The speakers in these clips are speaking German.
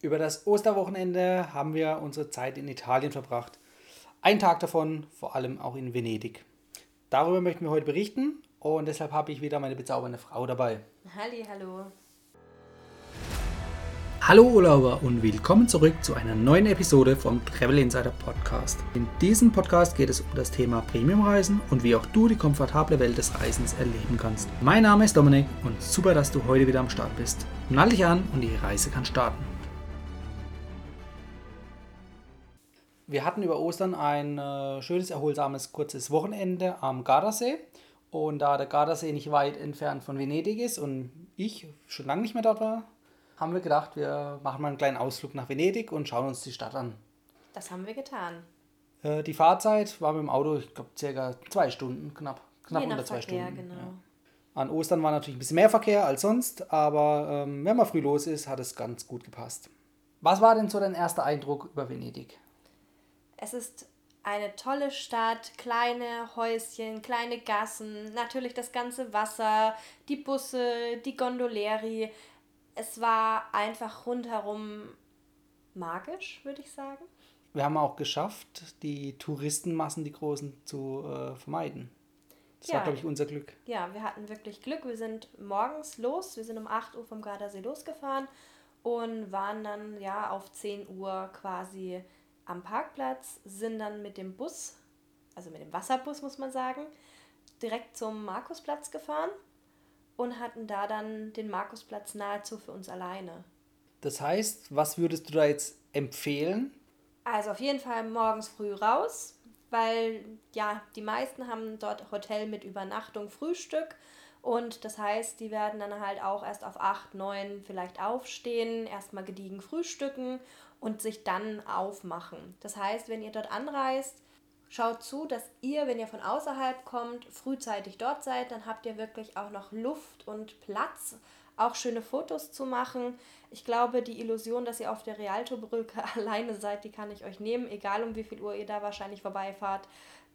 Über das Osterwochenende haben wir unsere Zeit in Italien verbracht. Ein Tag davon vor allem auch in Venedig. Darüber möchten wir heute berichten und deshalb habe ich wieder meine bezaubernde Frau dabei. Halli, hallo. Hallo Urlauber und willkommen zurück zu einer neuen Episode vom Travel Insider Podcast. In diesem Podcast geht es um das Thema Premiumreisen und wie auch du die komfortable Welt des Reisens erleben kannst. Mein Name ist Dominik und super, dass du heute wieder am Start bist. Nall dich an und die Reise kann starten. Wir hatten über Ostern ein äh, schönes, erholsames, kurzes Wochenende am Gardasee. Und da der Gardasee nicht weit entfernt von Venedig ist und ich schon lange nicht mehr dort war, haben wir gedacht, wir machen mal einen kleinen Ausflug nach Venedig und schauen uns die Stadt an. Das haben wir getan. Äh, die Fahrzeit war mit dem Auto, ich glaube, circa zwei Stunden, knapp, knapp Je unter zwei Verkehr, Stunden. genau. Ja. An Ostern war natürlich ein bisschen mehr Verkehr als sonst, aber ähm, wenn man früh los ist, hat es ganz gut gepasst. Was war denn so dein erster Eindruck über Venedig? Es ist eine tolle Stadt, kleine Häuschen, kleine Gassen, natürlich das ganze Wasser, die Busse, die Gondolieri. Es war einfach rundherum magisch, würde ich sagen. Wir haben auch geschafft, die Touristenmassen, die großen, zu äh, vermeiden. Das war, Ja. glaube ich, unser Glück. Ja, wir hatten wirklich Glück. Wir sind morgens los. Wir sind um 8 Uhr vom Gardasee losgefahren und waren dann ja auf 10 Uhr quasi am Parkplatz, sind dann mit dem Bus, also mit dem Wasserbus muss man sagen, direkt zum Markusplatz gefahren und hatten da dann den Markusplatz nahezu für uns alleine. Das heißt, was würdest du da jetzt empfehlen? Also auf jeden Fall morgens früh raus, weil ja, die meisten haben dort Hotel mit Übernachtung, Frühstück. Und das heißt, die werden dann halt auch erst auf 8, 9 vielleicht aufstehen, erstmal gediegen frühstücken und sich dann aufmachen. Das heißt, wenn ihr dort anreist, schaut zu, dass ihr, wenn ihr von außerhalb kommt, frühzeitig dort seid. Dann habt ihr wirklich auch noch Luft und Platz, auch schöne Fotos zu machen. Ich glaube, die Illusion, dass ihr auf der Rialto-Brücke alleine seid, die kann ich euch nehmen. Egal um wie viel Uhr ihr da wahrscheinlich vorbeifahrt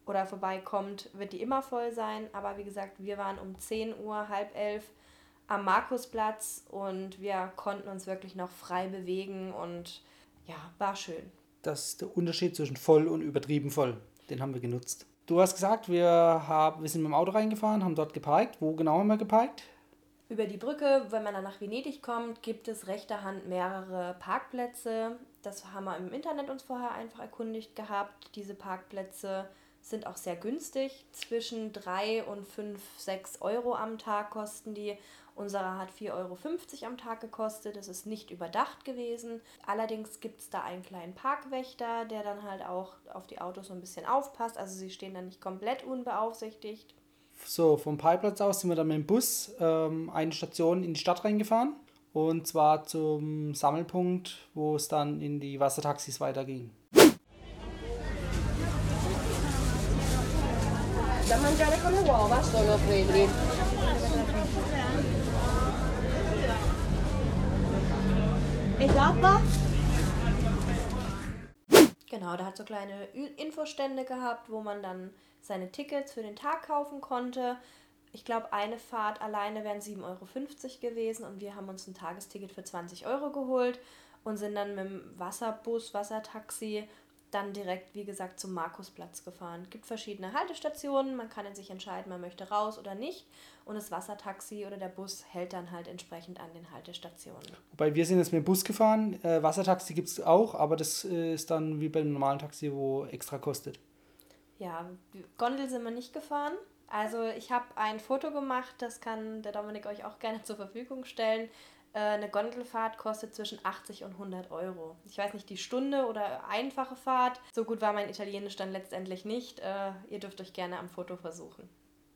oder vorbeikommt, wird die immer voll sein. Aber wie gesagt, wir waren um 10 Uhr, halb elf am Markusplatz und wir konnten uns wirklich noch frei bewegen und ja, war schön. Das ist der Unterschied zwischen voll und übertrieben voll. Den haben wir genutzt. Du hast gesagt, wir, haben, wir sind mit dem Auto reingefahren, haben dort geparkt. Wo genau haben wir geparkt? Über die Brücke, wenn man dann nach Venedig kommt, gibt es rechter Hand mehrere Parkplätze. Das haben wir im Internet uns vorher einfach erkundigt gehabt. Diese Parkplätze sind auch sehr günstig. Zwischen 3 und 5, 6 Euro am Tag kosten die. Unsere hat 4,50 Euro am Tag gekostet. Das ist nicht überdacht gewesen. Allerdings gibt es da einen kleinen Parkwächter, der dann halt auch auf die Autos so ein bisschen aufpasst. Also sie stehen dann nicht komplett unbeaufsichtigt. So, vom Parkplatz aus sind wir dann mit dem Bus ähm, eine Station in die Stadt reingefahren. Und zwar zum Sammelpunkt, wo es dann in die Wassertaxis weiterging. Da mangiare con le uova sono quelli. E dopo? Genau, da hat so kleine Infostände gehabt, wo man dann seine Tickets für den Tag kaufen konnte. Ich glaube, eine Fahrt alleine wären 7,50 Euro gewesen und wir haben uns ein Tagesticket für 20 Euro geholt und sind dann mit dem Wasserbus, Wassertaxi dann direkt, wie gesagt, zum Markusplatz gefahren. Es gibt verschiedene Haltestationen, man kann sich entscheiden, man möchte raus oder nicht. Und das Wassertaxi oder der Bus hält dann halt entsprechend an den Haltestationen. Wobei wir sind jetzt mit dem Bus gefahren. Äh, Wassertaxi gibt es auch, aber das äh, ist dann wie beim normalen Taxi, wo extra kostet. Ja, Gondel sind wir nicht gefahren. Also ich habe ein Foto gemacht, das kann der Dominik euch auch gerne zur Verfügung stellen. Äh, Eine Gondelfahrt kostet zwischen 80 und 100 Euro. Ich weiß nicht, die Stunde oder einfache Fahrt. So gut war mein Italienisch dann letztendlich nicht. Äh, Ihr dürft euch gerne am Foto versuchen.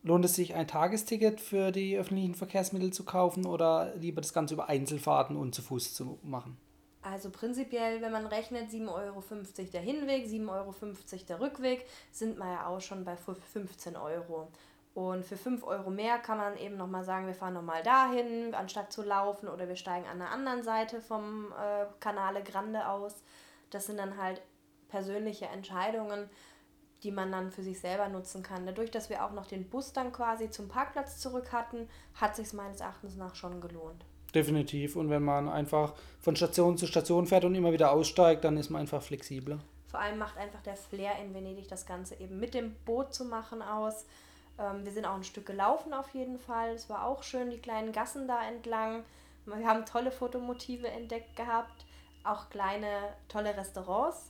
Lohnt es sich, ein Tagesticket für die öffentlichen Verkehrsmittel zu kaufen oder lieber das Ganze über Einzelfahrten und zu Fuß zu machen? Also prinzipiell, wenn man rechnet, 7,50 Euro der Hinweg, 7,50 Euro der Rückweg, sind wir ja auch schon bei 15 Euro. Und für 5 Euro mehr kann man eben nochmal sagen, wir fahren nochmal dahin, anstatt zu laufen, oder wir steigen an der anderen Seite vom äh, Canale Grande aus. Das sind dann halt persönliche Entscheidungen, die man dann für sich selber nutzen kann. Dadurch, dass wir auch noch den Bus dann quasi zum Parkplatz zurück hatten, hat sich meines Erachtens nach schon gelohnt. Definitiv. Und wenn man einfach von Station zu Station fährt und immer wieder aussteigt, dann ist man einfach flexibler. Vor allem macht einfach der Flair in Venedig das Ganze eben mit dem Boot zu machen aus. Ähm, wir sind auch ein Stück gelaufen auf jeden Fall. Es war auch schön, die kleinen Gassen da entlang. Wir haben tolle Fotomotive entdeckt gehabt, auch kleine tolle Restaurants.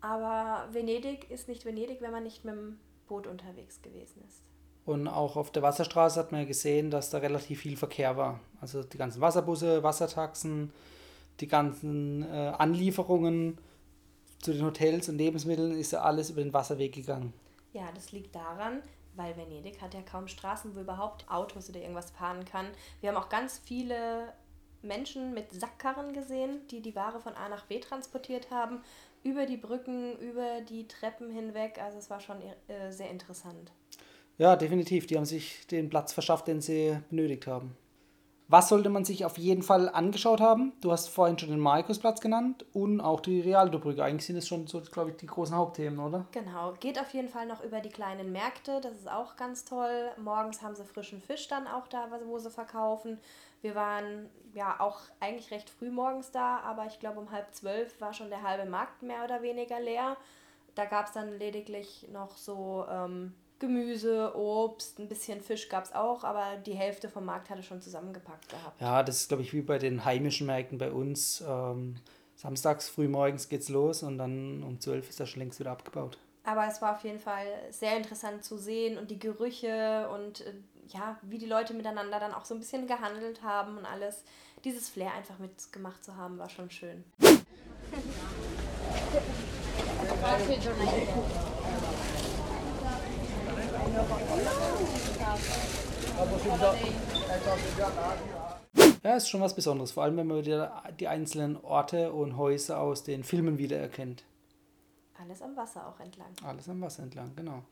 Aber Venedig ist nicht Venedig, wenn man nicht mit dem Boot unterwegs gewesen ist. Und auch auf der Wasserstraße hat man ja gesehen, dass da relativ viel Verkehr war. Also die ganzen Wasserbusse, Wassertaxen, die ganzen äh, Anlieferungen zu den Hotels und Lebensmitteln ist ja alles über den Wasserweg gegangen. Ja, das liegt daran, weil Venedig hat ja kaum Straßen, wo überhaupt Autos oder irgendwas fahren kann. Wir haben auch ganz viele Menschen mit Sackkarren gesehen, die die Ware von A nach B transportiert haben, über die Brücken, über die Treppen hinweg. Also es war schon äh, sehr interessant. Ja, definitiv. Die haben sich den Platz verschafft, den sie benötigt haben. Was sollte man sich auf jeden Fall angeschaut haben? Du hast vorhin schon den Markusplatz genannt und auch die Rialto-Brücke. Eigentlich sind es schon so, glaube ich, die großen Hauptthemen, oder? Genau. Geht auf jeden Fall noch über die kleinen Märkte. Das ist auch ganz toll. Morgens haben sie frischen Fisch dann auch da, wo sie verkaufen. Wir waren ja auch eigentlich recht früh morgens da, aber ich glaube um halb zwölf war schon der halbe Markt mehr oder weniger leer. Da gab es dann lediglich noch so ähm, Gemüse, Obst, ein bisschen Fisch gab es auch, aber die Hälfte vom Markt hatte schon zusammengepackt gehabt. Ja, das ist, glaube ich, wie bei den heimischen Märkten bei uns. Ähm, samstags früh morgens geht's los und dann um 12 ist das schon längst wieder abgebaut. Aber es war auf jeden Fall sehr interessant zu sehen und die Gerüche und äh, ja, wie die Leute miteinander dann auch so ein bisschen gehandelt haben und alles. Dieses Flair einfach mitgemacht zu haben, war schon schön. Ja, ist schon was Besonderes, vor allem wenn man wieder die einzelnen Orte und Häuser aus den Filmen wiedererkennt. Alles am Wasser auch entlang. Alles am Wasser entlang, genau.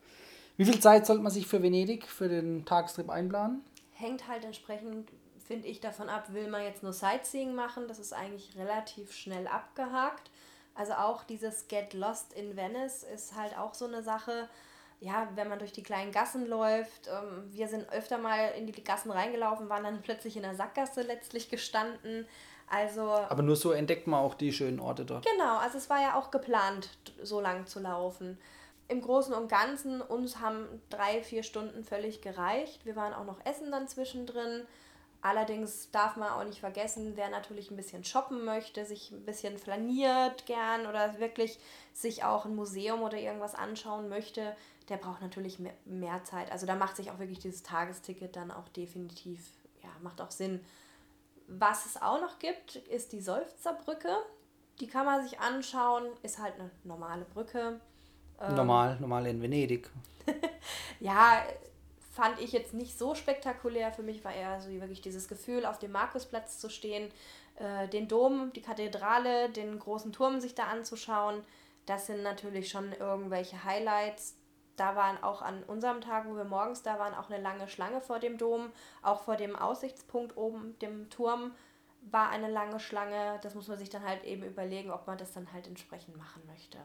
Wie viel Zeit sollte man sich für Venedig, für den Tagestrip einplanen? Hängt halt entsprechend, finde ich, davon ab, will man jetzt nur Sightseeing machen. Das ist eigentlich relativ schnell abgehakt. Also auch dieses Get Lost in Venice ist halt auch so eine Sache ja, wenn man durch die kleinen Gassen läuft, ähm, wir sind öfter mal in die Gassen reingelaufen, waren dann plötzlich in der Sackgasse letztlich gestanden. Also. Aber nur so entdeckt man auch die schönen Orte dort. Genau, also es war ja auch geplant, so lang zu laufen. Im Großen und Ganzen, uns haben drei, vier Stunden völlig gereicht. Wir waren auch noch essen dann zwischendrin. Allerdings darf man auch nicht vergessen, wer natürlich ein bisschen shoppen möchte, sich ein bisschen flaniert gern oder wirklich sich auch ein Museum oder irgendwas anschauen möchte, der braucht natürlich mehr, mehr Zeit. Also da macht sich auch wirklich dieses Tagesticket dann auch definitiv, ja, macht auch Sinn. Was es auch noch gibt, ist die Seufzerbrücke. Die kann man sich anschauen, ist halt eine normale Brücke. Ähm, normal, normal in Venedig. ja, fand ich jetzt nicht so spektakulär. Für mich war eher so wirklich dieses Gefühl, auf dem Markusplatz zu stehen, äh, den Dom, die Kathedrale, den großen Turm sich da anzuschauen. Das sind natürlich schon irgendwelche Highlights, da waren auch an unserem Tag, wo wir morgens da waren, auch eine lange Schlange vor dem Dom. Auch vor dem Aussichtspunkt oben, dem Turm, war eine lange Schlange. Das muss man sich dann halt eben überlegen, ob man das dann halt entsprechend machen möchte.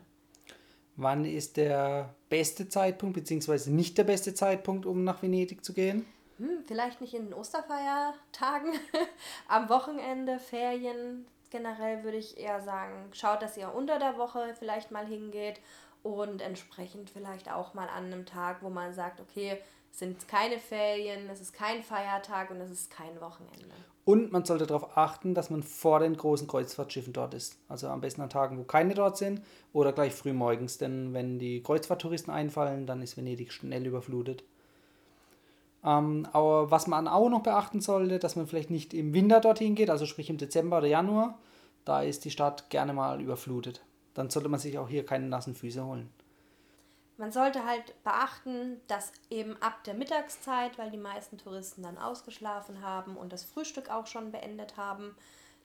Wann ist der beste Zeitpunkt, beziehungsweise nicht der beste Zeitpunkt, um nach Venedig zu gehen? Hm, vielleicht nicht in den Osterfeiertagen, am Wochenende, Ferien. Generell würde ich eher sagen, schaut, dass ihr unter der Woche vielleicht mal hingeht und entsprechend vielleicht auch mal an einem Tag, wo man sagt, okay, es sind keine Ferien, es ist kein Feiertag und es ist kein Wochenende. Und man sollte darauf achten, dass man vor den großen Kreuzfahrtschiffen dort ist. Also am besten an Tagen, wo keine dort sind oder gleich früh morgens, denn wenn die Kreuzfahrttouristen einfallen, dann ist Venedig schnell überflutet. Ähm, aber was man auch noch beachten sollte, dass man vielleicht nicht im Winter dorthin geht, also sprich im Dezember oder Januar, da ist die Stadt gerne mal überflutet dann sollte man sich auch hier keine nassen Füße holen. Man sollte halt beachten, dass eben ab der Mittagszeit, weil die meisten Touristen dann ausgeschlafen haben und das Frühstück auch schon beendet haben,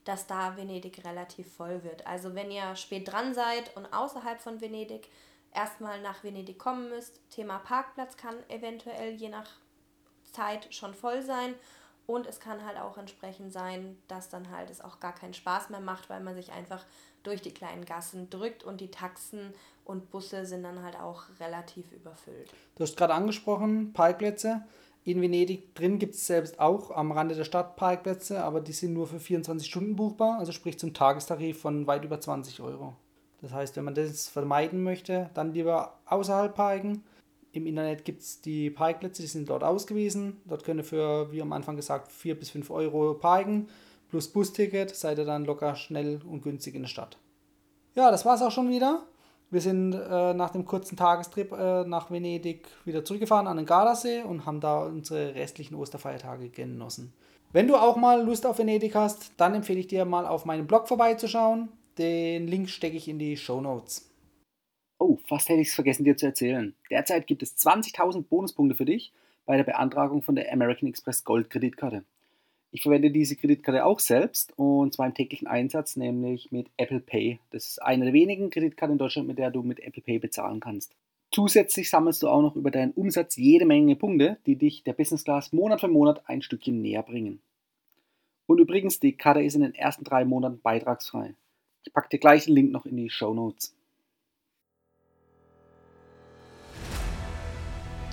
dass da Venedig relativ voll wird. Also wenn ihr spät dran seid und außerhalb von Venedig erstmal nach Venedig kommen müsst, Thema Parkplatz kann eventuell je nach Zeit schon voll sein und es kann halt auch entsprechend sein, dass dann halt es auch gar keinen Spaß mehr macht, weil man sich einfach durch die kleinen Gassen drückt und die Taxen und Busse sind dann halt auch relativ überfüllt. Du hast gerade angesprochen, Parkplätze. In Venedig drin gibt es selbst auch am Rande der Stadt Parkplätze, aber die sind nur für 24 Stunden buchbar, also sprich zum Tagestarif von weit über 20 Euro. Das heißt, wenn man das vermeiden möchte, dann lieber außerhalb parken. Im Internet gibt es die Parkplätze, die sind dort ausgewiesen. Dort könnt ihr für, wie am Anfang gesagt, 4 bis 5 Euro parken. Plus Busticket seid ihr dann locker schnell und günstig in der Stadt. Ja, das war es auch schon wieder. Wir sind äh, nach dem kurzen Tagestrip äh, nach Venedig wieder zurückgefahren an den Gardasee und haben da unsere restlichen Osterfeiertage genossen. Wenn du auch mal Lust auf Venedig hast, dann empfehle ich dir mal auf meinem Blog vorbeizuschauen. Den Link stecke ich in die Show Notes. Oh, fast hätte ich es vergessen dir zu erzählen. Derzeit gibt es 20.000 Bonuspunkte für dich bei der Beantragung von der American Express Gold Kreditkarte. Ich verwende diese Kreditkarte auch selbst und zwar im täglichen Einsatz, nämlich mit Apple Pay. Das ist eine der wenigen Kreditkarten in Deutschland, mit der du mit Apple Pay bezahlen kannst. Zusätzlich sammelst du auch noch über deinen Umsatz jede Menge Punkte, die dich der Business Class Monat für Monat ein Stückchen näher bringen. Und übrigens, die Karte ist in den ersten drei Monaten beitragsfrei. Ich packe dir gleich den Link noch in die Show Notes.